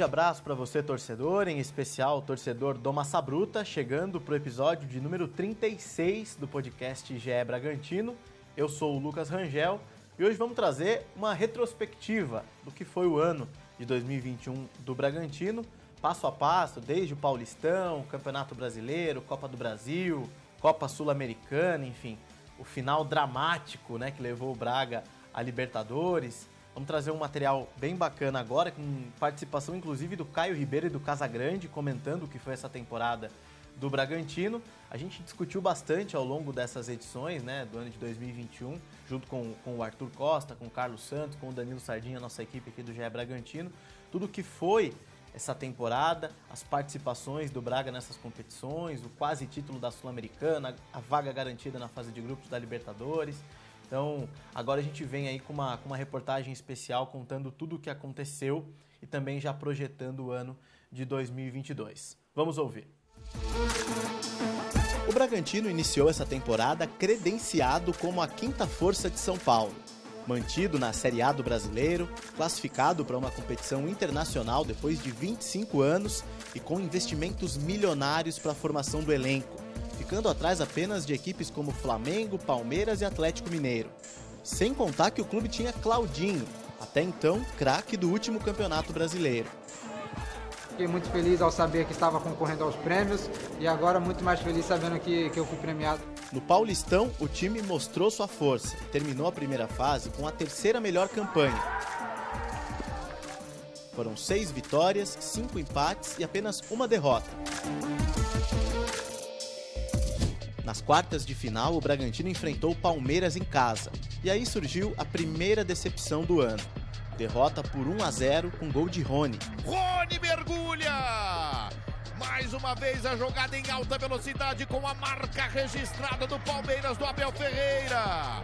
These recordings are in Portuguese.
grande abraço para você, torcedor, em especial torcedor do Massa Bruta, chegando para o episódio de número 36 do podcast GE Bragantino. Eu sou o Lucas Rangel e hoje vamos trazer uma retrospectiva do que foi o ano de 2021 do Bragantino, passo a passo, desde o Paulistão, Campeonato Brasileiro, Copa do Brasil, Copa Sul-Americana, enfim, o final dramático né, que levou o Braga a Libertadores. Vamos trazer um material bem bacana agora, com participação inclusive do Caio Ribeiro e do Casagrande, comentando o que foi essa temporada do Bragantino. A gente discutiu bastante ao longo dessas edições, né, do ano de 2021, junto com, com o Arthur Costa, com o Carlos Santos, com o Danilo Sardinha, nossa equipe aqui do GE Bragantino, tudo que foi essa temporada, as participações do Braga nessas competições, o quase título da Sul-Americana, a vaga garantida na fase de grupos da Libertadores. Então, agora a gente vem aí com uma, com uma reportagem especial contando tudo o que aconteceu e também já projetando o ano de 2022. Vamos ouvir. O Bragantino iniciou essa temporada credenciado como a quinta força de São Paulo. Mantido na Série A do brasileiro, classificado para uma competição internacional depois de 25 anos e com investimentos milionários para a formação do elenco, ficando atrás apenas de equipes como Flamengo, Palmeiras e Atlético Mineiro. Sem contar que o clube tinha Claudinho, até então craque do último campeonato brasileiro. Fiquei muito feliz ao saber que estava concorrendo aos prêmios e agora muito mais feliz sabendo que, que eu fui premiado. No Paulistão, o time mostrou sua força e terminou a primeira fase com a terceira melhor campanha. Foram seis vitórias, cinco empates e apenas uma derrota. Nas quartas de final, o Bragantino enfrentou o Palmeiras em casa. E aí surgiu a primeira decepção do ano. Derrota por 1 a 0 com gol de Rony. Rony mergulha! Mais uma vez a jogada em alta velocidade com a marca registrada do Palmeiras do Abel Ferreira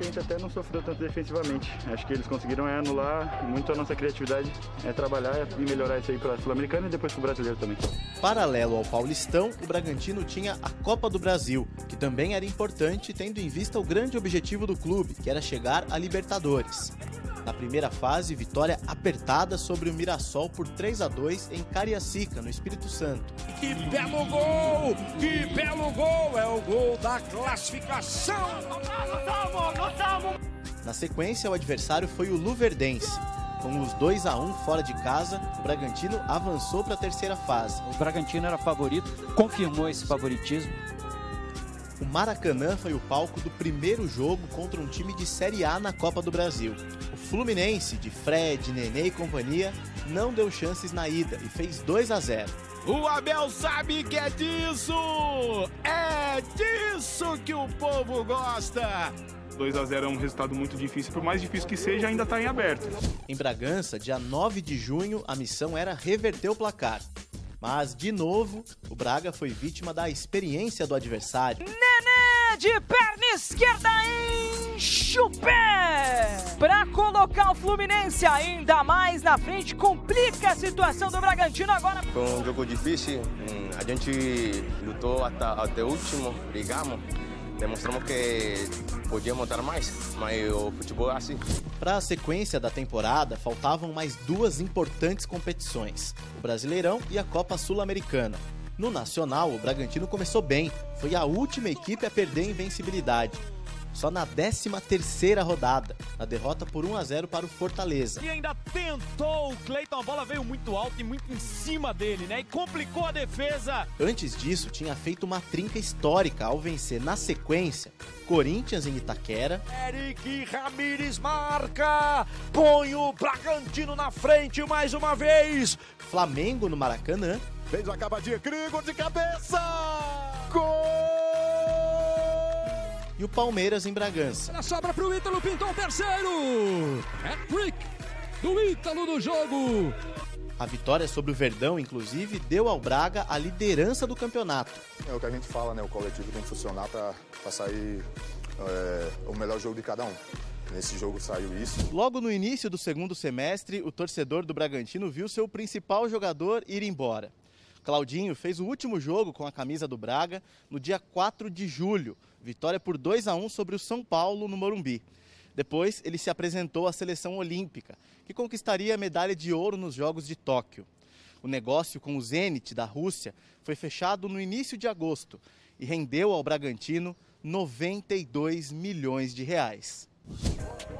a gente até não sofreu tanto defensivamente. Acho que eles conseguiram é, anular muito a nossa criatividade, é trabalhar e melhorar isso aí para a Sul-Americana e depois para o brasileiro também. Paralelo ao Paulistão, o Bragantino tinha a Copa do Brasil, que também era importante tendo em vista o grande objetivo do clube, que era chegar a Libertadores. Na primeira fase, vitória apertada sobre o Mirassol por 3 a 2 em Cariacica, no Espírito Santo. Que belo gol! Que belo gol! É o gol da classificação! Na sequência, o adversário foi o Luverdense. Com os 2 a 1 fora de casa, o Bragantino avançou para a terceira fase. O Bragantino era favorito, confirmou esse favoritismo. O Maracanã foi o palco do primeiro jogo contra um time de Série A na Copa do Brasil. Fluminense, de Fred, Nenê e companhia, não deu chances na ida e fez 2 a 0. O Abel sabe que é disso! É disso que o povo gosta! 2 a 0 é um resultado muito difícil, por mais difícil que seja, ainda está em aberto. Em Bragança, dia 9 de junho, a missão era reverter o placar. Mas, de novo, o Braga foi vítima da experiência do adversário. Nenê de perna esquerda enche o pé! Pra colocar o Fluminense ainda mais na frente, complica a situação do Bragantino agora. Foi um jogo difícil, hum, a gente lutou até, até o último, brigamos demonstramos que podíamos dar mais, mas o futebol é assim. Para a sequência da temporada, faltavam mais duas importantes competições: o Brasileirão e a Copa Sul-Americana. No Nacional, o Bragantino começou bem, foi a última equipe a perder a invencibilidade só na 13 terceira rodada, na derrota por 1 a 0 para o Fortaleza. E ainda tentou o Cleiton, a bola veio muito alta e muito em cima dele, né? E complicou a defesa. Antes disso, tinha feito uma trinca histórica ao vencer na sequência Corinthians em Itaquera. Eric Ramires marca, põe o Bragantino na frente mais uma vez. Flamengo no Maracanã. Fez uma acabadinha, Grigor de cabeça. Gol! E o Palmeiras em Bragança. A sobra para o Ítalo, pintou o terceiro. Hat-trick do Ítalo no jogo. A vitória sobre o Verdão, inclusive, deu ao Braga a liderança do campeonato. É o que a gente fala, né? O coletivo tem que funcionar para sair é, o melhor jogo de cada um. Nesse jogo saiu isso. Logo no início do segundo semestre, o torcedor do Bragantino viu seu principal jogador ir embora. Claudinho fez o último jogo com a camisa do Braga no dia 4 de julho, vitória por 2 a 1 sobre o São Paulo no Morumbi. Depois, ele se apresentou à seleção olímpica, que conquistaria a medalha de ouro nos Jogos de Tóquio. O negócio com o Zenit da Rússia foi fechado no início de agosto e rendeu ao Bragantino 92 milhões de reais.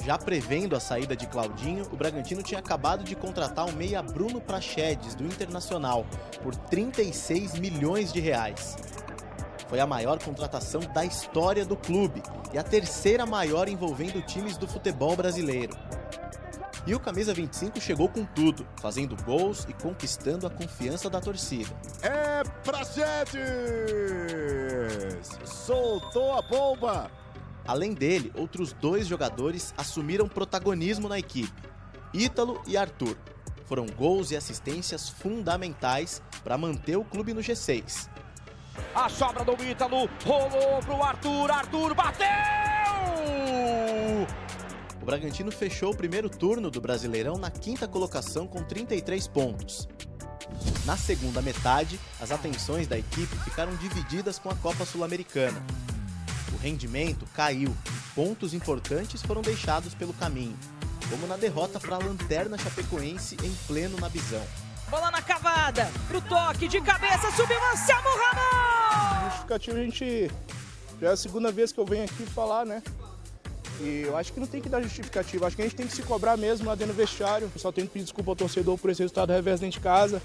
Já prevendo a saída de Claudinho, o Bragantino tinha acabado de contratar o meia Bruno Prachedes, do Internacional, por 36 milhões de reais. Foi a maior contratação da história do clube e a terceira maior envolvendo times do futebol brasileiro. E o camisa 25 chegou com tudo, fazendo gols e conquistando a confiança da torcida. É Prachedes! Soltou a bomba! Além dele, outros dois jogadores assumiram protagonismo na equipe: Ítalo e Arthur. Foram gols e assistências fundamentais para manter o clube no G6. A sobra do Ítalo rolou pro Arthur, Arthur bateu! O Bragantino fechou o primeiro turno do Brasileirão na quinta colocação com 33 pontos. Na segunda metade, as atenções da equipe ficaram divididas com a Copa Sul-Americana. O rendimento caiu e pontos importantes foram deixados pelo caminho, como na derrota para a Lanterna Chapecoense em pleno na Bisão. Bola na cavada, pro toque de cabeça, subiu Anselmo Ramos! Justificativo a gente. Já é a segunda vez que eu venho aqui falar, né? E eu acho que não tem que dar justificativa, acho que a gente tem que se cobrar mesmo lá dentro do vestiário. Só tenho que pedir desculpa ao torcedor por esse resultado revés dentro de casa.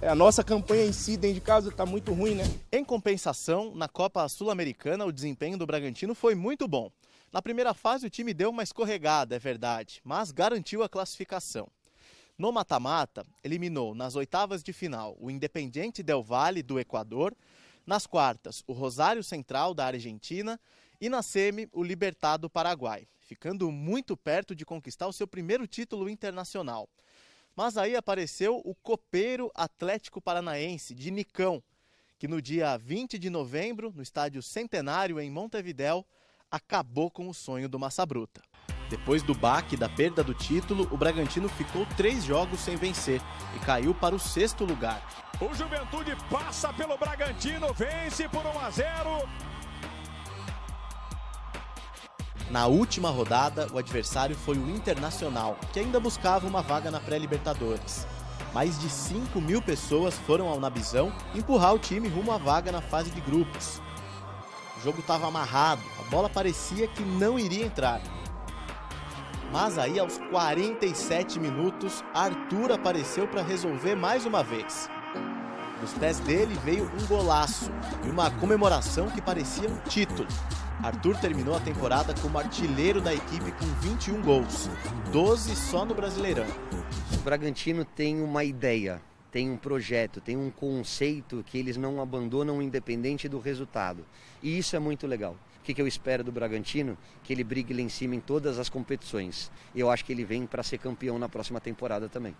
É, a nossa campanha em si dentro de casa está muito ruim, né? Em compensação, na Copa Sul-Americana, o desempenho do Bragantino foi muito bom. Na primeira fase, o time deu uma escorregada, é verdade, mas garantiu a classificação. No mata-mata, eliminou nas oitavas de final o Independiente Del Valle do Equador, nas quartas, o Rosário Central da Argentina e na semi, o Libertad do Paraguai, ficando muito perto de conquistar o seu primeiro título internacional. Mas aí apareceu o copeiro Atlético Paranaense de Nicão, que no dia 20 de novembro, no estádio Centenário em Montevidéu, acabou com o sonho do Massa Bruta. Depois do baque da perda do título, o Bragantino ficou três jogos sem vencer e caiu para o sexto lugar. O Juventude passa pelo Bragantino, vence por 1 a 0. Na última rodada, o adversário foi o Internacional, que ainda buscava uma vaga na pré-Libertadores. Mais de 5 mil pessoas foram ao Nabizão empurrar o time rumo à vaga na fase de grupos. O jogo estava amarrado, a bola parecia que não iria entrar. Mas aí, aos 47 minutos, Arthur apareceu para resolver mais uma vez. Dos pés dele veio um golaço e uma comemoração que parecia um título. Arthur terminou a temporada como artilheiro da equipe com 21 gols, 12 só no Brasileirão. O Bragantino tem uma ideia, tem um projeto, tem um conceito que eles não abandonam independente do resultado. E isso é muito legal. O que, que eu espero do Bragantino? Que ele brigue lá em cima em todas as competições. E eu acho que ele vem para ser campeão na próxima temporada também.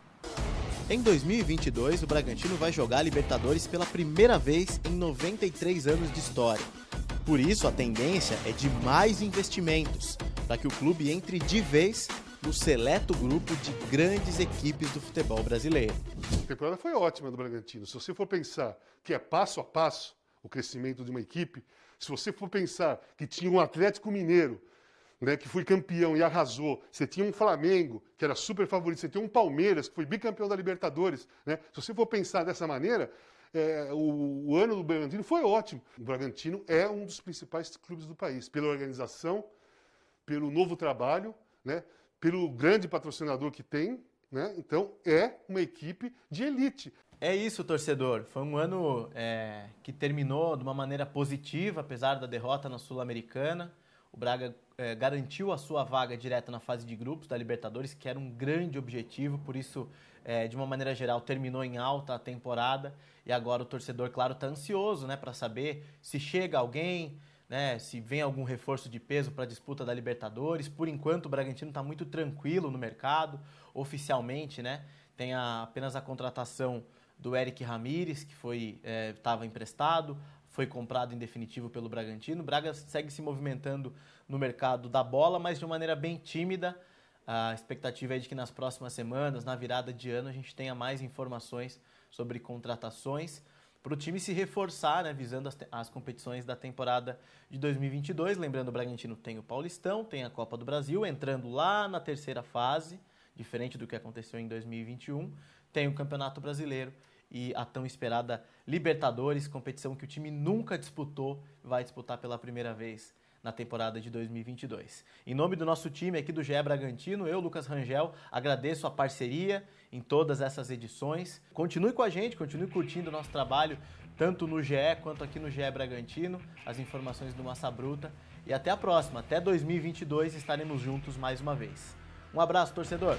Em 2022, o Bragantino vai jogar Libertadores pela primeira vez em 93 anos de história. Por isso, a tendência é de mais investimentos, para que o clube entre de vez no seleto grupo de grandes equipes do futebol brasileiro. A temporada foi ótima do Bragantino. Se você for pensar que é passo a passo o crescimento de uma equipe, se você for pensar que tinha um Atlético Mineiro né, que foi campeão e arrasou. Você tinha um Flamengo, que era super favorito. Você tinha um Palmeiras, que foi bicampeão da Libertadores. Né? Se você for pensar dessa maneira, é, o, o, ano do Bragantino foi ótimo. O Bragantino é um dos principais clubes do país, pela organização, pelo novo trabalho, né? pelo grande patrocinador que tem. Né? Então, é uma equipe de elite. É isso, torcedor. Foi um ano é, que terminou de uma maneira positiva, apesar da derrota na Sul-Americana. O Braga é, garantiu a sua vaga direta na fase de grupos da Libertadores, que era um grande objetivo, por isso, é, de uma maneira geral, terminou em alta a temporada. E agora o torcedor, claro, está ansioso né, para saber se chega alguém, né, se vem algum reforço de peso para a disputa da Libertadores. Por enquanto, o Bragantino está muito tranquilo no mercado, oficialmente, né? Tem a, apenas a contratação do Eric Ramires, que foi estava é, emprestado, foi comprado em definitivo pelo Bragantino. O Braga segue se movimentando no mercado da bola, mas de uma maneira bem tímida. A expectativa é de que nas próximas semanas, na virada de ano, a gente tenha mais informações sobre contratações para o time se reforçar, né, visando as, as, competições da temporada de 2022. Lembrando, o Bragantino tem o Paulistão, tem a Copa do Brasil, entrando lá na terceira fase, diferente do que aconteceu em 2021. Tem o Campeonato Brasileiro e a tão esperada Libertadores, competição que o time nunca disputou, vai disputar pela primeira vez na temporada de 2022. Em nome do nosso time aqui do GE Bragantino, eu, Lucas Rangel, agradeço a parceria em todas essas edições. Continue com a gente, continue curtindo o nosso trabalho, tanto no GE quanto aqui no GE Bragantino, as informações do Massa Bruta. E até a próxima, até 2022 estaremos juntos mais uma vez. Um abraço, torcedor!